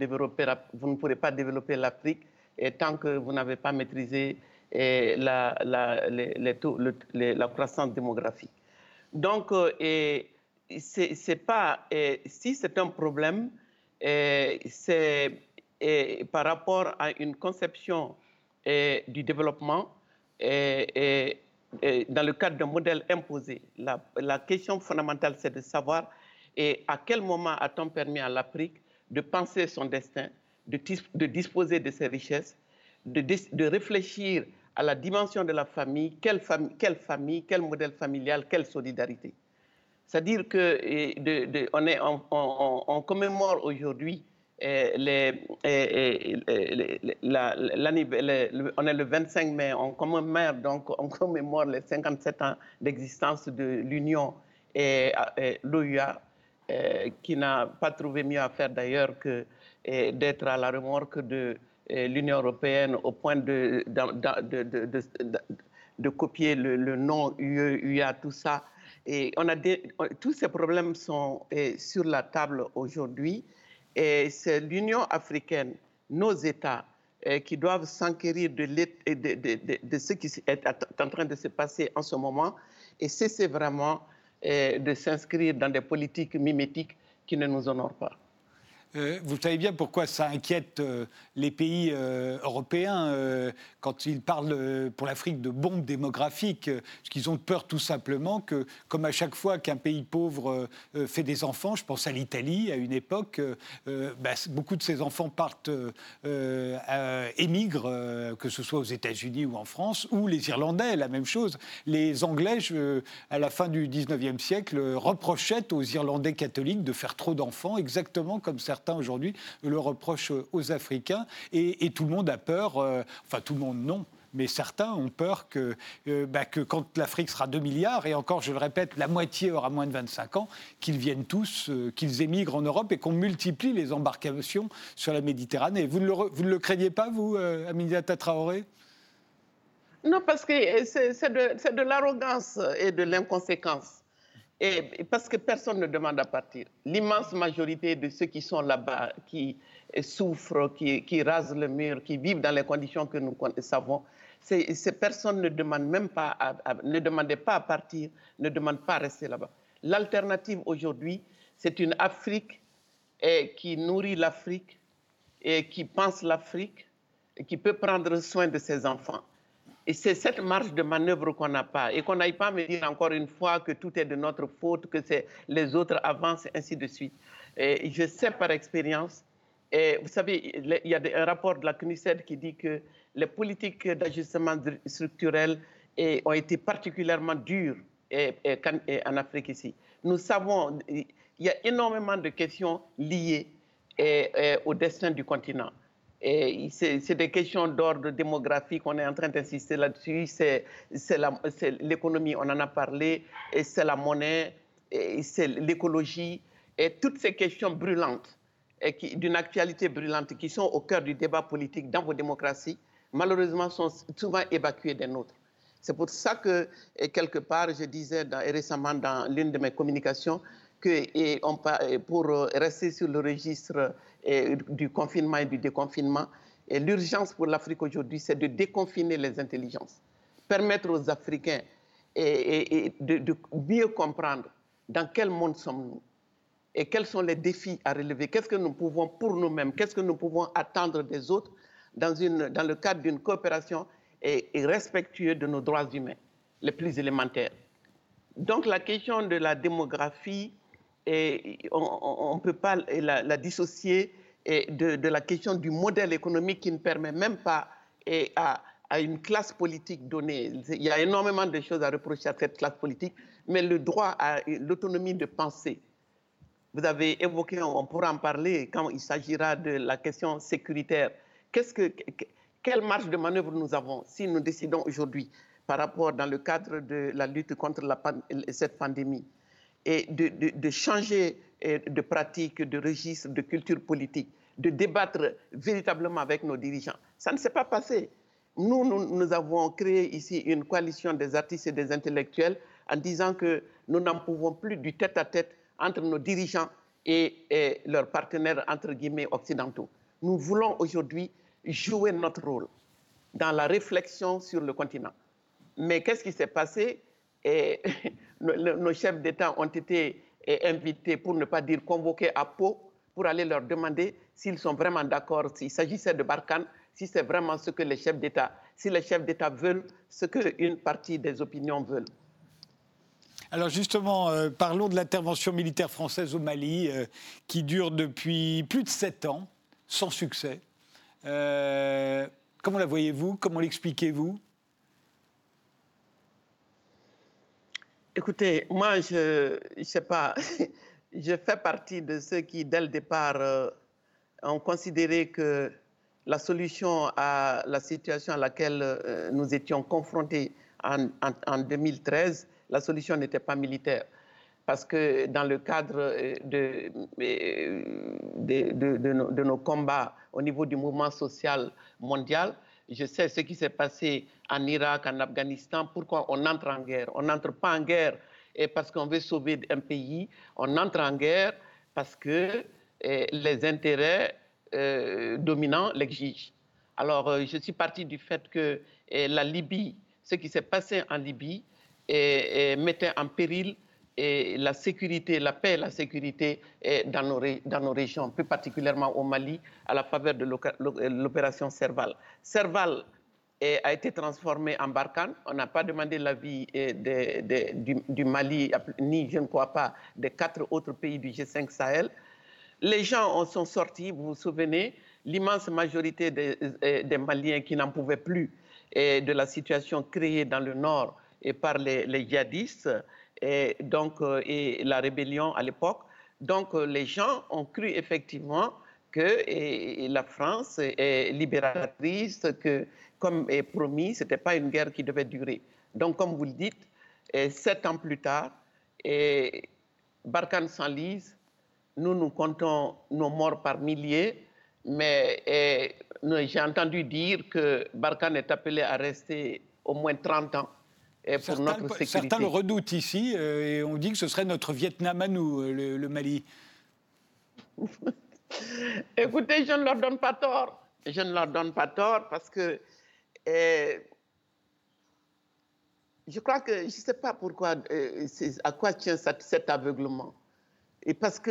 vous pourrez pas développer l'Afrique tant que vous n'avez pas maîtrisé la, croissance démographique. Donc, c'est pas, si c'est un problème, c'est par rapport à une conception du développement et, dans le cadre d'un modèle imposé. La, question fondamentale, c'est de savoir à quel moment a-t-on permis à l'Afrique de penser son destin, de, disposer de ses richesses, de, réfléchir à la dimension de la famille, quelle famille, quel modèle familial, quelle solidarité. C'est-à-dire on, commémore aujourd'hui on est le 25 mai, on commémore, donc, les 57 ans d'existence de l'Union et, l'OUA, qui n'a pas trouvé mieux à faire d'ailleurs que d'être à la remorque de l'Union européenne au point de copier le, nom UE, UA, tout ça, Et on a tous ces problèmes sont sur la table aujourd'hui. Et c'est l'Union africaine, nos États, qui doivent s'enquérir de, de, ce qui est en train de se passer en ce moment et cesser vraiment de s'inscrire dans des politiques mimétiques qui ne nous honorent pas.
Euh, vous savez bien pourquoi ça inquiète euh, les pays euh, européens quand ils parlent pour l'Afrique de bombes démographiques. Parce qu'ils ont peur tout simplement que, comme à chaque fois qu'un pays pauvre fait des enfants, je pense à l'Italie à une époque, bah, beaucoup de ces enfants partent, émigrent, que ce soit aux États-Unis ou en France, ou les Irlandais, la même chose. Les Anglais, à la fin du 19e siècle, reprochaient aux Irlandais catholiques de faire trop d'enfants, exactement comme certains aujourd'hui le reprochent aux Africains. Et, tout le monde a peur, euh, enfin tout le monde non, mais certains ont peur que, euh, bah, quand l'Afrique sera 2 milliards, et encore, je le répète, la moitié aura moins de 25 ans, qu'ils viennent tous, euh, qu'ils émigrent en Europe et qu'on multiplie les embarcations sur la Méditerranée. Vous ne le, craignez pas, vous, Aminata Traoré
Non, parce que c'est de l'arrogance et de l'inconséquence. Et parce que personne ne demande à partir. L'immense majorité de ceux qui sont là-bas, qui souffrent, qui, rasent le mur, qui vivent dans les conditions que nous savons, ces, personnes ne demandent même pas, ne demandaient pas à partir, ne demandent pas à rester là-bas. L'alternative aujourd'hui, c'est une Afrique qui nourrit l'Afrique et qui pense l'Afrique qui peut prendre soin de ses enfants. Et c'est cette marge de manœuvre qu'on n'a pas. Et qu'on n'aille pas me dire encore une fois que tout est de notre faute, que les autres avancent, ainsi de suite. Je sais par expérience, et vous savez, il y a un rapport de la CNUSED qui dit que les politiques d'ajustement structurel ont été particulièrement dures en Afrique ici. Nous savons, il y a énormément de questions liées au destin du continent c'est des questions d'ordre démographique, on est en train d'insister là-dessus, c'est l'économie, on en a parlé, et c'est la monnaie, c'est l'écologie, et toutes ces questions brûlantes, d'une actualité brûlante, qui sont au cœur du débat politique dans vos démocraties, malheureusement sont souvent évacuées des nôtres. C'est pour ça que, quelque part, je disais récemment dans l'une de mes communications, et on, pour rester sur le registre du confinement et du déconfinement, l'urgence pour l'Afrique aujourd'hui, c'est de déconfiner les intelligences, permettre aux Africains de, mieux comprendre dans quel monde sommes-nous et quels sont les défis à relever, qu'est-ce que nous pouvons pour nous-mêmes, qu'est-ce que nous pouvons attendre des autres dans, le cadre d'une coopération et, respectueuse de nos droits humains les plus élémentaires. Donc la question de la démographie, et on ne peut pas la, dissocier de, la question du modèle économique qui ne permet même pas à, une classe politique donnée. Il y a énormément de choses à reprocher à cette classe politique, mais le droit à l'autonomie de penser. Vous avez évoqué, on pourra en parler quand il s'agira de la question sécuritaire. Que, quelle marge de manœuvre nous avons si nous décidons aujourd'hui par rapport dans le cadre de la lutte contre cette pandémie? Et de, changer de pratique, de registre, de culture politique, de débattre véritablement avec nos dirigeants. Ça ne s'est pas passé. Nous, nous, avons créé ici une coalition des artistes et des intellectuels en disant que nous n'en pouvons plus du tête-à-tête entre nos dirigeants et, et, leurs partenaires, entre guillemets, occidentaux. Nous voulons aujourd'hui jouer notre rôle dans la réflexion sur le continent. Mais qu'est-ce qui s'est passé? Et nos chefs d'État ont été invités, pour ne pas dire convoqués à Pau, pour aller leur demander s'ils sont vraiment d'accord, s'il s'agissait de Barkhane, si c'est vraiment ce que les chefs d'État, si les chefs d'État veulent ce qu'une partie des opinions veulent.
Alors justement, euh, parlons de l'intervention militaire française au Mali, euh, qui dure depuis plus de sept ans, sans succès. Euh, comment la voyez-vous? Comment l'expliquez-vous?
Écoutez, moi, je ne sais pas, je fais partie de ceux qui, dès le départ, euh, ont considéré que la solution à la situation à laquelle euh, nous étions confrontés en, 2013, la solution n'était pas militaire. Parce que dans le cadre euh, de, nos combats au niveau du mouvement social mondial, je sais ce qui s'est passé en Irak, en Afghanistan, pourquoi on entre en guerre. On n'entre pas en guerre et parce qu'on veut sauver un pays, on entre en guerre parce que les intérêts dominants l'exigent. Alors, je suis parti du fait que la Libye, ce qui s'est passé en Libye, mettait en péril et la sécurité, la paix et la sécurité dans nos, régions, plus particulièrement au Mali, à la faveur de l'opération Serval. Serval a été transformé en Barkhane. On n'a pas demandé l'avis du, du, Mali, ni, je ne crois pas, des quatre autres pays du G5 Sahel. Les gens en sont sortis, vous vous souvenez, l'immense majorité des, des, Maliens qui n'en pouvaient plus et de la situation créée dans le nord et par les djihadistes et, donc, euh, la rébellion à l'époque. Donc euh, les gens ont cru effectivement que la France est libératrice, que comme promis, ce n'était pas une guerre qui devait durer. Donc comme vous le dites, sept ans plus tard, et Barkhane s'enlise, nous nous comptons nos morts par milliers, mais j'ai entendu dire que Barkhane est appelé à rester au moins 30 ans
pour notre sécurité. Certains le redoutent ici euh, et on dit que ce serait notre Vietnam à nous, euh, le, Mali.
Écoutez, je ne leur donne pas tort. Je ne leur donne pas tort parce que euh, je crois que je ne sais pas pourquoi, à quoi tient cet, aveuglement. Et parce que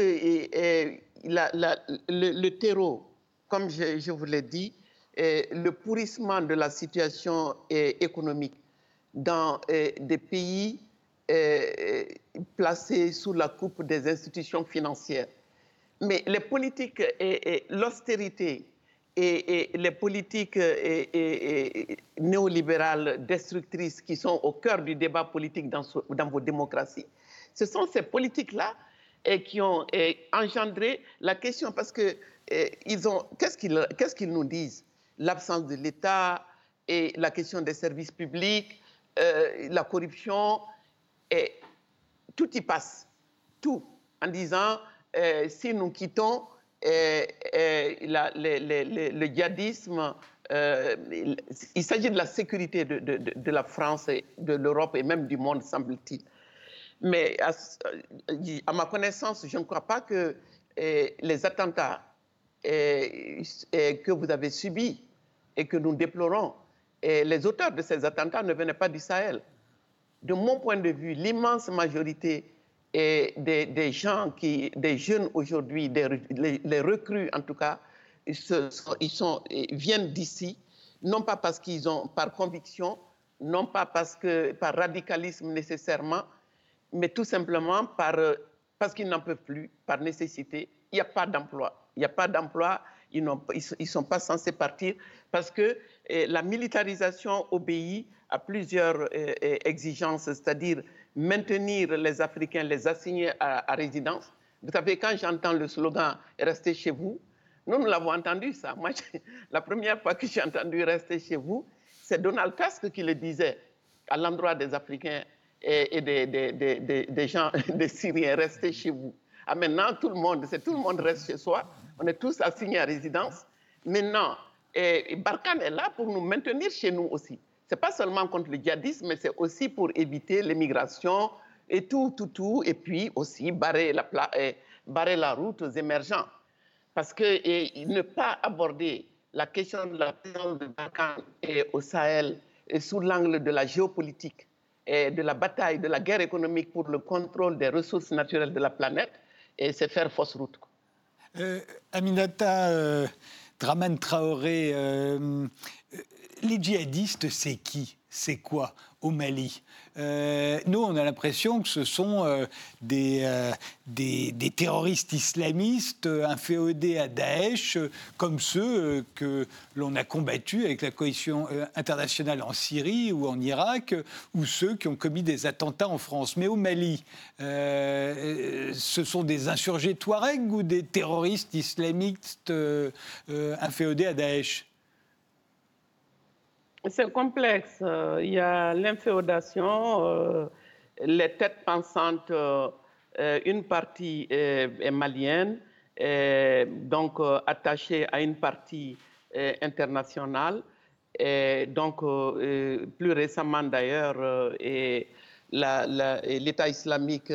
le, terreau, comme je, je vous l'ai dit, le pourrissement de la situation économique dans euh, des pays euh, placés sous la coupe des institutions financières. Mais les politiques et, l'austérité et, les politiques néolibérales destructrices qui sont au cœur du débat politique dans, vos démocraties, ce sont ces politiques-là qui ont engendré la question parce que ils ont qu'est-ce qu'ils nous disent? L'absence de l'État et la question des services publics, euh, la corruption, et tout y passe, tout, en disant euh, si nous quittons euh, le djihadisme, il s'agit de la sécurité de, la France, et de l'Europe et même du monde, semble-t-il. Mais à, ma connaissance, je ne crois pas que les attentats que vous avez subis et que nous déplorons et les auteurs de ces attentats ne venaient pas du Sahel. De mon point de vue, l'immense majorité des, gens, des jeunes aujourd'hui, les, recrues en tout cas, viennent d'ici, non pas parce qu'ils ont, par conviction, non pas parce que, par radicalisme nécessairement, mais tout simplement par, parce qu'ils n'en peuvent plus, par nécessité. Il n'y a pas d'emploi. Il n'y a pas d'emploi, ils ne sont pas censés partir parce que la militarisation obéit à plusieurs euh, euh, exigences, c'est-à-dire maintenir les Africains, les assigner à, résidence. Vous savez, quand j'entends le slogan Restez chez vous, nous, nous l'avons entendu, ça. Moi, la première fois que j'ai entendu Restez chez vous, c'est Donald Tusk qui le disait à l'endroit des Africains et, des, des, gens, des Syriens, Restez chez vous. Ah, maintenant, tout le monde, c'est tout le monde reste chez soi. On est tous assignés à résidence. Maintenant, et Barkhane est là pour nous maintenir chez nous aussi. Ce n'est pas seulement contre le djihadisme, mais c'est aussi pour éviter l'immigration et tout, tout, tout, et puis aussi barrer la, la route aux émergents. Parce que et, ne pas aborder la question de la présence de Barkhane et au Sahel et sous l'angle de la géopolitique et de la bataille, de la guerre économique pour le contrôle des ressources naturelles de la planète, c'est faire fausse route.
Euh, Aminata, euh, Draman Traoré, euh, les djihadistes, c'est qui? C'est quoi? Au Mali euh, Nous, on a l'impression que ce sont euh, des, des, terroristes islamistes inféodés à Daesh, comme ceux que l'on a combattus avec la coalition internationale en Syrie ou en Irak, ou ceux qui ont commis des attentats en France. Mais au Mali, ce sont des insurgés Touaregs ou des terroristes islamistes inféodés à Daesh?
C'est complexe. Euh, il y a l'inféodation, euh, les têtes pensantes, euh, une partie est, malienne, donc attachée à une partie internationale. Et donc, plus récemment d'ailleurs, l'État islamique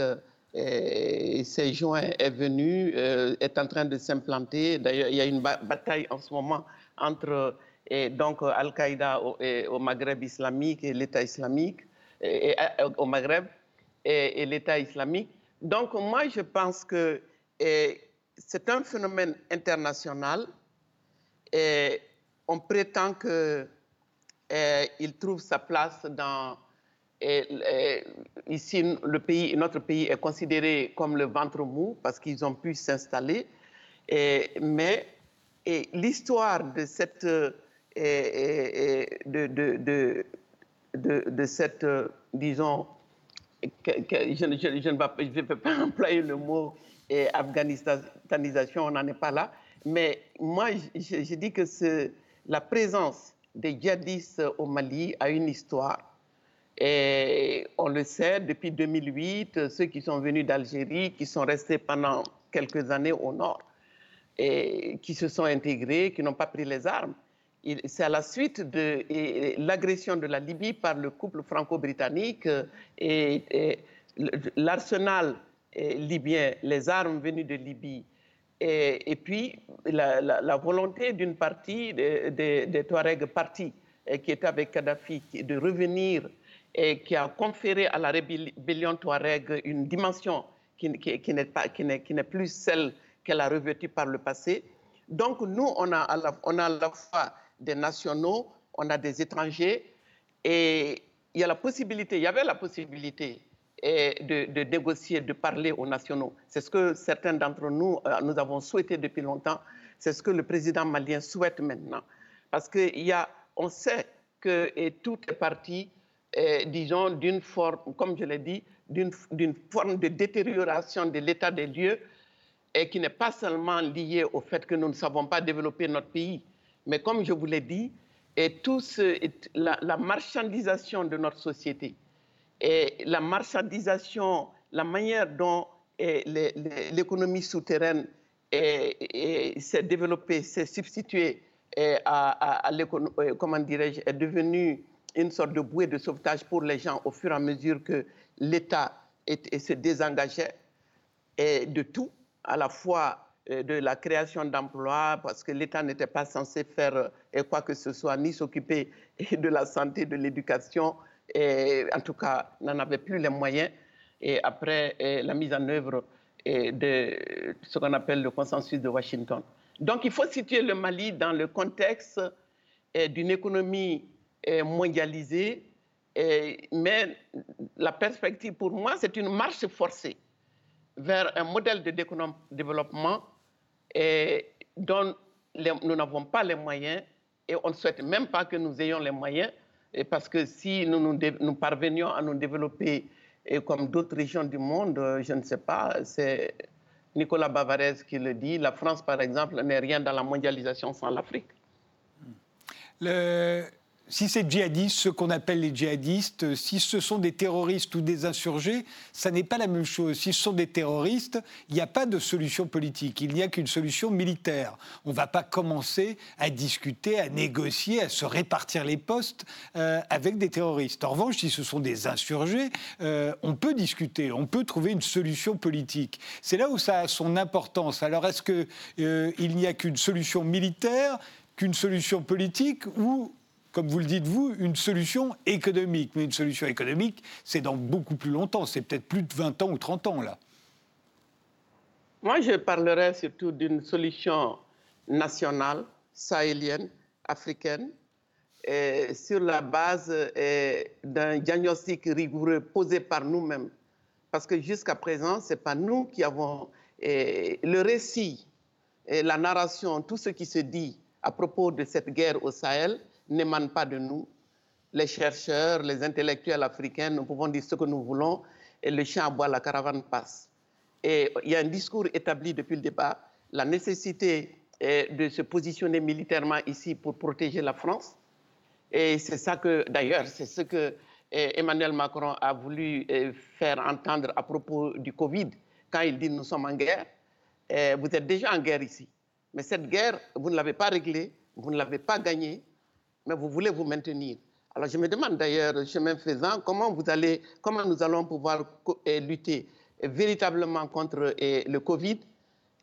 s'est joint, est venu, est en train de s'implanter. D'ailleurs, il y a une bataille en ce moment entre donc Al-Qaïda au, Maghreb islamique et l'État islamique et, au Maghreb et, l'État islamique. Donc moi, je pense que c'est un phénomène international et on prétend qu'il trouve sa place dans... ici, le pays, notre pays est considéré comme le ventre mou parce qu'ils ont pu s'installer. Mais l'histoire de cette de, de, de, de, cette, euh, disons, je, je, ne vais pas employer le mot et afghanistanisation, on n'en est pas là. Mais moi, je, dis que la présence des djihadistes au Mali a une histoire. Et on le sait, depuis 2008, ceux qui sont venus d'Algérie, qui sont restés pendant quelques années au nord, et qui se sont intégrés, qui n'ont pas pris les armes, c'est à la suite de l'agression de la Libye par le couple franco-britannique euh, et, l'arsenal euh, libyen, les armes venues de Libye, et, puis la, volonté d'une partie des Touaregs partis qui était avec Kadhafi de revenir et qui a conféré à la rébellion Touareg une dimension qui, qui n'est plus celle qu'elle a revêtue par le passé. Donc nous, on a on a à la fois des nationaux, on a des étrangers, et il y a la possibilité, il y avait la possibilité eh, de, négocier, de parler aux nationaux. C'est ce que certains d'entre nous, euh, nous avons souhaité depuis longtemps. C'est ce que le président malien souhaite maintenant. Parce qu'on sait que tout est parti, eh, disons, d'une forme, comme je l'ai dit, d'une forme de détérioration de l'état des lieux et qui n'est pas seulement liée au fait que nous ne savons pas développer notre pays, mais comme je vous l'ai dit, et la, marchandisation de notre société, la marchandisation, la manière dont l'économie souterraine s'est développée, s'est substituée à, à, euh, comment dirais-je, est devenue une sorte de bouée de sauvetage pour les gens au fur et à mesure que l'État se désengageait de tout, à la fois de la création d'emplois, parce que l'État n'était pas censé faire euh, quoi que ce soit, ni s'occuper de la santé, de l'éducation, et en tout cas n'en avait plus les moyens. Et après euh, la mise en œuvre de ce qu'on appelle le consensus de Washington. Donc il faut situer le Mali dans le contexte d'une économie mondialisée, mais la perspective pour moi, c'est une marche forcée vers un modèle de développement et dont nous n'avons pas les moyens et on ne souhaite même pas que nous ayons les moyens parce que si nous, parvenions à nous développer et comme d'autres régions du monde, je ne sais pas, c'est Nicolas Bavarez qui le dit, la France par exemple n'est rien dans la mondialisation sans l'Afrique.
Si c'est djihadistes, ce qu'on appelle les djihadistes, si ce sont des terroristes ou des insurgés, ça n'est pas la même chose. Si ce sont des terroristes, il n'y a pas de solution politique, il n'y a qu'une solution militaire. On ne va pas commencer à discuter, à négocier, à se répartir les postes euh, avec des terroristes. En revanche, si ce sont des insurgés, euh, on peut discuter, on peut trouver une solution politique. C'est là où ça a son importance. Alors est-ce qu'il euh, n'y a qu'une solution militaire qu'une solution politique ou comme vous le dites vous, une solution économique. Mais une solution économique, c'est dans beaucoup plus longtemps, c'est peut-être plus de 20 ans ou 30 ans là.
Moi, je parlerai surtout d'une solution nationale, sahélienne, africaine, sur la base d'un diagnostic rigoureux posé par nous-mêmes. Parce que jusqu'à présent, ce n'est pas nous qui avons le récit, la narration, tout ce qui se dit à propos de cette guerre au Sahel, n'émane pas de nous. Les chercheurs, les intellectuels africains, nous pouvons dire ce que nous voulons et le chien boit, la caravane passe. Et il y a un discours établi depuis le départ, la nécessité de se positionner militairement ici pour protéger la France. Et c'est ça que, d'ailleurs, c'est ce que Emmanuel Macron a voulu faire entendre à propos du Covid, quand il dit nous sommes en guerre. Vous êtes déjà en guerre ici. Mais cette guerre, vous ne l'avez pas réglée, vous ne l'avez pas gagnée, mais vous voulez vous maintenir. Alors je me demande d'ailleurs, chemin faisant, comment, vous allez, comment nous allons pouvoir lutter véritablement contre le Covid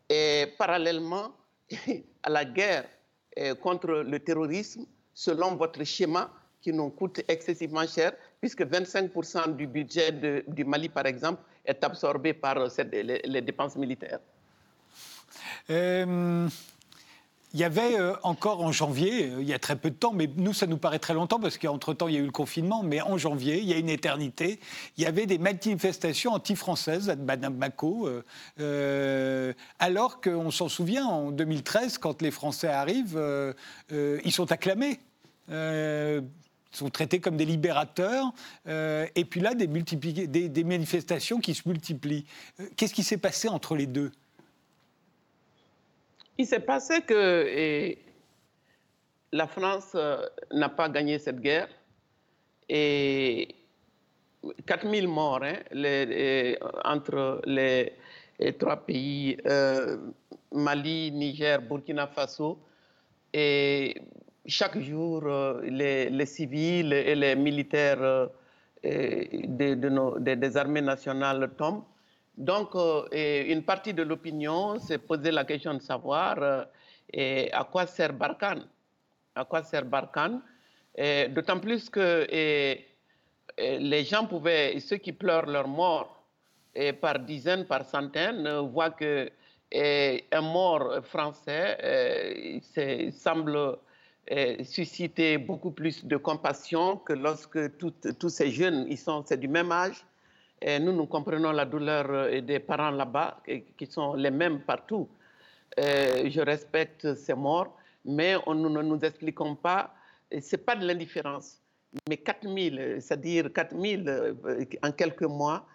et parallèlement à la guerre contre le terrorisme selon votre schéma qui nous coûte excessivement cher, puisque 25% du budget du Mali, par exemple, est absorbé par les, dépenses militaires.
Euh, il y avait euh, encore en janvier, euh, il y a très peu de temps, mais nous, ça nous paraît très longtemps parce qu'entre-temps, il y a eu le confinement, mais en janvier, il y a une éternité, il y avait des manifestations anti-françaises à Bamako, euh, alors qu'on s'en souvient, en 2013, quand les Français arrivent, ils sont acclamés. sont traités comme des libérateurs, et puis là, des manifestations qui se multiplient. Qu'est-ce qui s'est passé entre les deux?
Il s'est passé que la France euh, n'a pas gagné cette guerre et 4000 morts hein, entre les, trois pays, euh, Mali, Niger, Burkina Faso. Et chaque jour, euh, les, civils et les militaires des armées nationales tombent. Donc, euh, une partie de l'opinion s'est posé la question de savoir euh, à quoi sert Barkhane? À quoi sert Barkhane? D'autant plus que les gens pouvaient, ceux qui pleurent leur mort par dizaines, par centaines, voient que un mort français semble susciter beaucoup plus de compassion que lorsque tous ces jeunes, ils sont, c'est du même âge, et nous, nous comprenons la douleur euh, des parents là-bas, qui sont les mêmes partout. je respecte ces morts, mais nous ne nous expliquons pas, ce n'est pas de l'indifférence, mais 4000, c'est-à-dire 4000 euh, en quelques mois,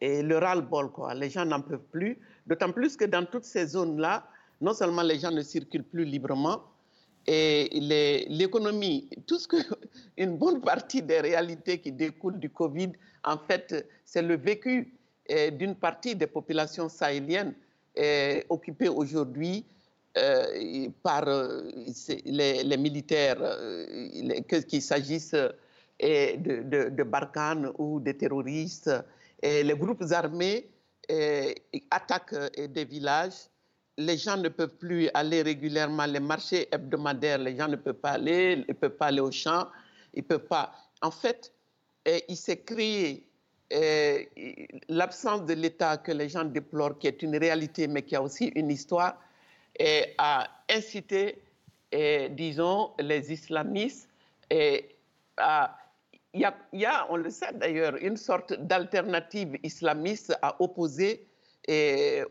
et le ras-le-bol, quoi. Les gens n'en peuvent plus, d'autant plus que dans toutes ces zones-là, non seulement les gens ne circulent plus librement, et l'économie, tout ce que, une bonne partie des réalités qui découlent du Covid en fait, c'est le vécu euh, d'une partie des populations sahéliennes euh, occupées aujourd'hui euh, par les, militaires, qu'il s'agisse de, de, Barkhane ou des terroristes. Les groupes armés attaquent des villages. Les gens ne peuvent plus aller régulièrement, les marchés hebdomadaires, les gens ne peuvent pas aller, ils ne peuvent pas aller au champ, ils ne peuvent pas. En fait, il s'est créé l'absence de l'État que les gens déplorent, qui est une réalité, mais qui a aussi une histoire, et a incité, disons, les islamistes il y, a, on le sait d'ailleurs, une sorte d'alternative islamiste à opposer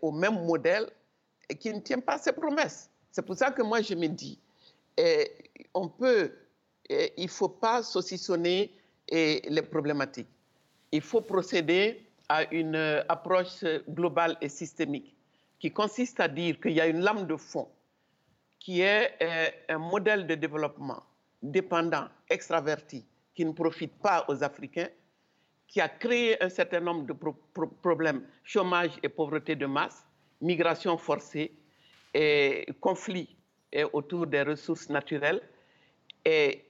au même modèle qui ne tient pas ses promesses. C'est pour ça que moi je me dis, on peut, il ne faut pas saucissonner et les problématiques. Il faut procéder à une euh, approche globale et systémique qui consiste à dire qu'il y a une lame de fond qui est un modèle de développement dépendant, extraverti, qui ne profite pas aux Africains, qui a créé un certain nombre de problèmes, chômage et pauvreté de masse, migration forcée et conflits autour des ressources naturelles. Et,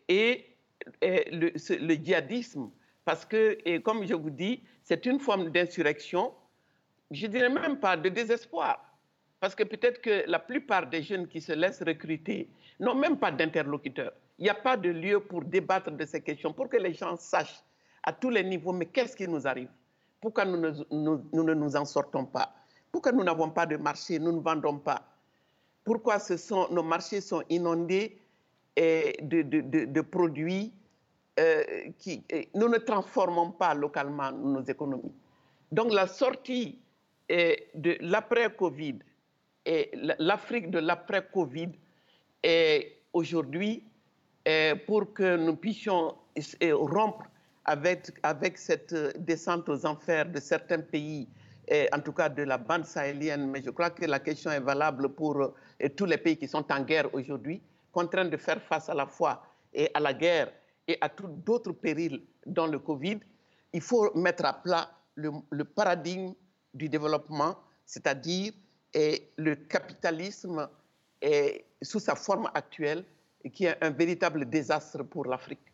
le, le, djihadisme, parce que, comme je vous dis, c'est une forme d'insurrection, je dirais même pas de désespoir, parce que peut-être que la plupart des jeunes qui se laissent recruter n'ont même pas d'interlocuteur. Il n'y a pas de lieu pour débattre de ces questions, pour que les gens sachent à tous les niveaux, mais qu'est-ce qui nous arrive? Pourquoi nous, nous ne nous en sortons pas? Pourquoi nous n'avons pas de marché, nous ne vendons pas Pourquoi nos marchés sont inondés de, produits euh, qui... Nous ne transformons pas localement nos économies. Donc la sortie de l'après-Covid et l'Afrique de l'après-Covid est aujourd'hui pour que nous puissions rompre avec, avec cette descente aux enfers de certains pays, en tout cas de la bande sahélienne, mais je crois que la question est valable pour tous les pays qui sont en guerre aujourd'hui contraints de faire face à la fois et à la guerre et à tous d'autres périls dans le Covid, il faut mettre à plat le, paradigme du développement, c'est-à-dire le capitalisme sous sa forme actuelle, qui est un véritable désastre pour l'Afrique.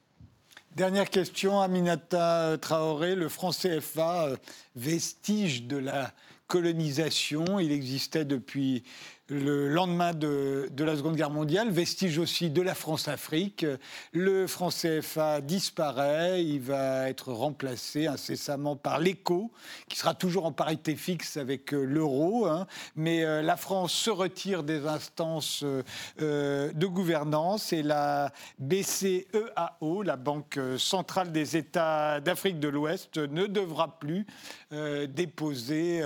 Dernière question, Aminata Traoré, le franc CFA, vestige de la colonisation, il existait depuis le lendemain de, la Seconde Guerre mondiale, vestige aussi de la France-Afrique. Le franc CFA disparaît, il va être remplacé incessamment par l'écho, qui sera toujours en parité fixe avec euh, l'euro. Hein. Mais euh, la France se retire des instances euh, de gouvernance et la BCEAO, la Banque centrale des États d'Afrique de l'Ouest, ne devra plus déposer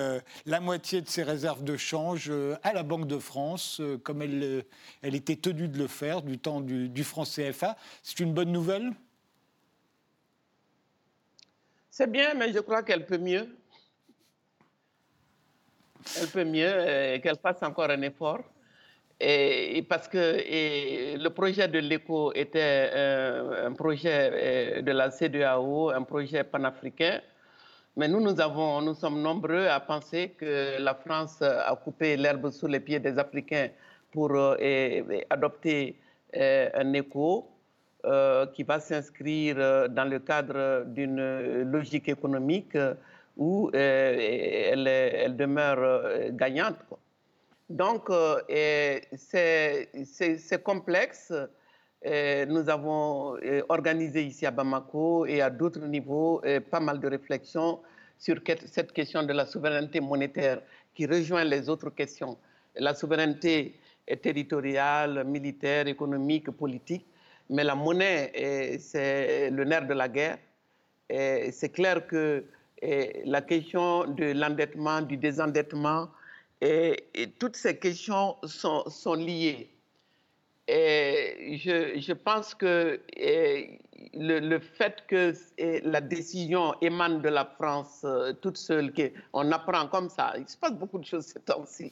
la moitié de ses réserves de change à la Banque de France, euh, comme elle, euh, elle était tenue de le faire du temps du, franc CFA. C'est une bonne nouvelle?
C'est bien, mais je crois qu'elle peut mieux. Elle peut mieux, euh, qu'elle fasse encore un effort. Et, parce que le projet de l'ECO était un projet de la CDAO, un projet panafricain. Mais nous, nous, sommes nombreux à penser que la France a coupé l'herbe sous les pieds des Africains pour euh, adopter euh, un écho euh, qui va s'inscrire dans le cadre d'une logique économique où elle, demeure gagnante. Donc, c'est complexe. Nous avons organisé ici à Bamako et à d'autres niveaux pas mal de réflexions sur cette question de la souveraineté monétaire qui rejoint les autres questions. La souveraineté territoriale, militaire, économique, politique, mais la monnaie, c'est le nerf de la guerre. C'est clair que la question de l'endettement, du désendettement, et, toutes ces questions sont, sont liées. Et je, pense que le, fait que la décision émane de la France euh, toute seule, on apprend comme ça, il se passe beaucoup de choses ces temps-ci.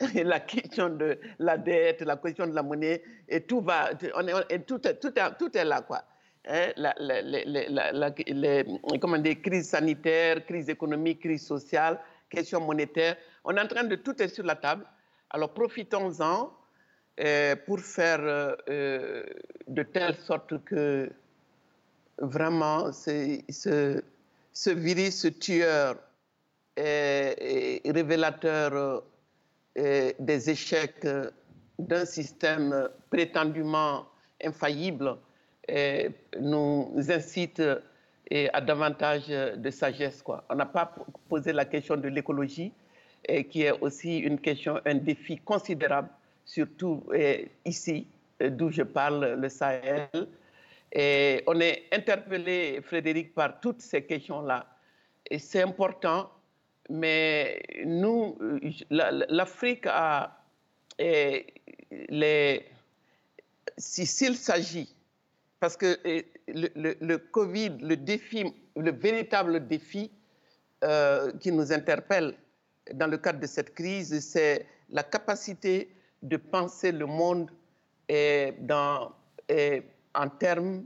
La question de la dette, la question de la monnaie, et tout va, on est, tout, tout, est là, quoi. Hein, la, les, comment dire, crise sanitaire, crise économique, crise sociale, question monétaire. On est en train de tout est sur la table. Alors profitons-en pour faire euh, de telle sorte que vraiment ce, virus, ce tueur est, révélateur euh, des échecs d'un système prétendument infaillible et nous incite à davantage de sagesse. On n'a pas posé la question de l'écologie, qui est aussi une question, un défi considérable surtout ici, eh, d'où je parle, le Sahel. Et on est interpellé, Frédéric, par toutes ces questions-là. Et c'est important, mais nous, l'Afrique a eh, les. S'il s'agit, parce que le, Covid, le défi, le véritable défi euh, qui nous interpelle dans le cadre de cette crise, c'est la capacité de penser le monde en termes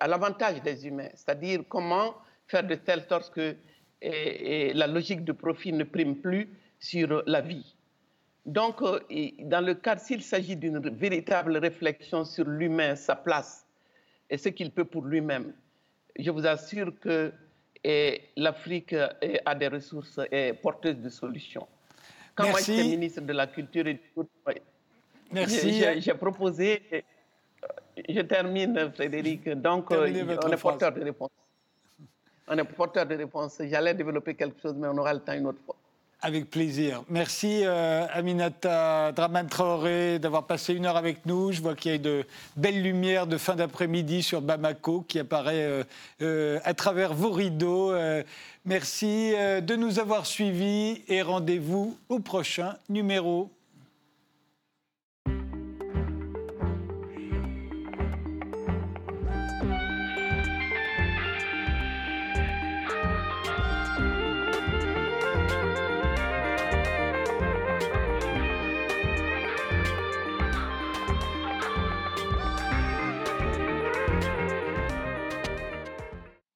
à l'avantage des humains, c'est-à-dire comment faire de telle sorte que la logique de profit ne prime plus sur la vie. Donc, euh, dans le cadre, s'il s'agit d'une véritable réflexion sur l'humain, sa place et ce qu'il peut pour lui-même, je vous assure que l'Afrique a des ressources et porteuse de solutions. Quand moi j'étais ministre de la Culture et du Merci. J'ai proposé, je termine Frédéric, donc euh, on est porteur de réponse. On est porteur de réponse. J'allais développer quelque chose, mais on aura le temps une autre fois.
Avec plaisir. Merci euh, Aminata Draman Traoré d'avoir passé une heure avec nous. Je vois qu'il y a de belles lumières de fin d'après-midi sur Bamako qui apparaît euh, à travers vos rideaux. Merci de nous avoir suivis et rendez-vous au prochain numéro.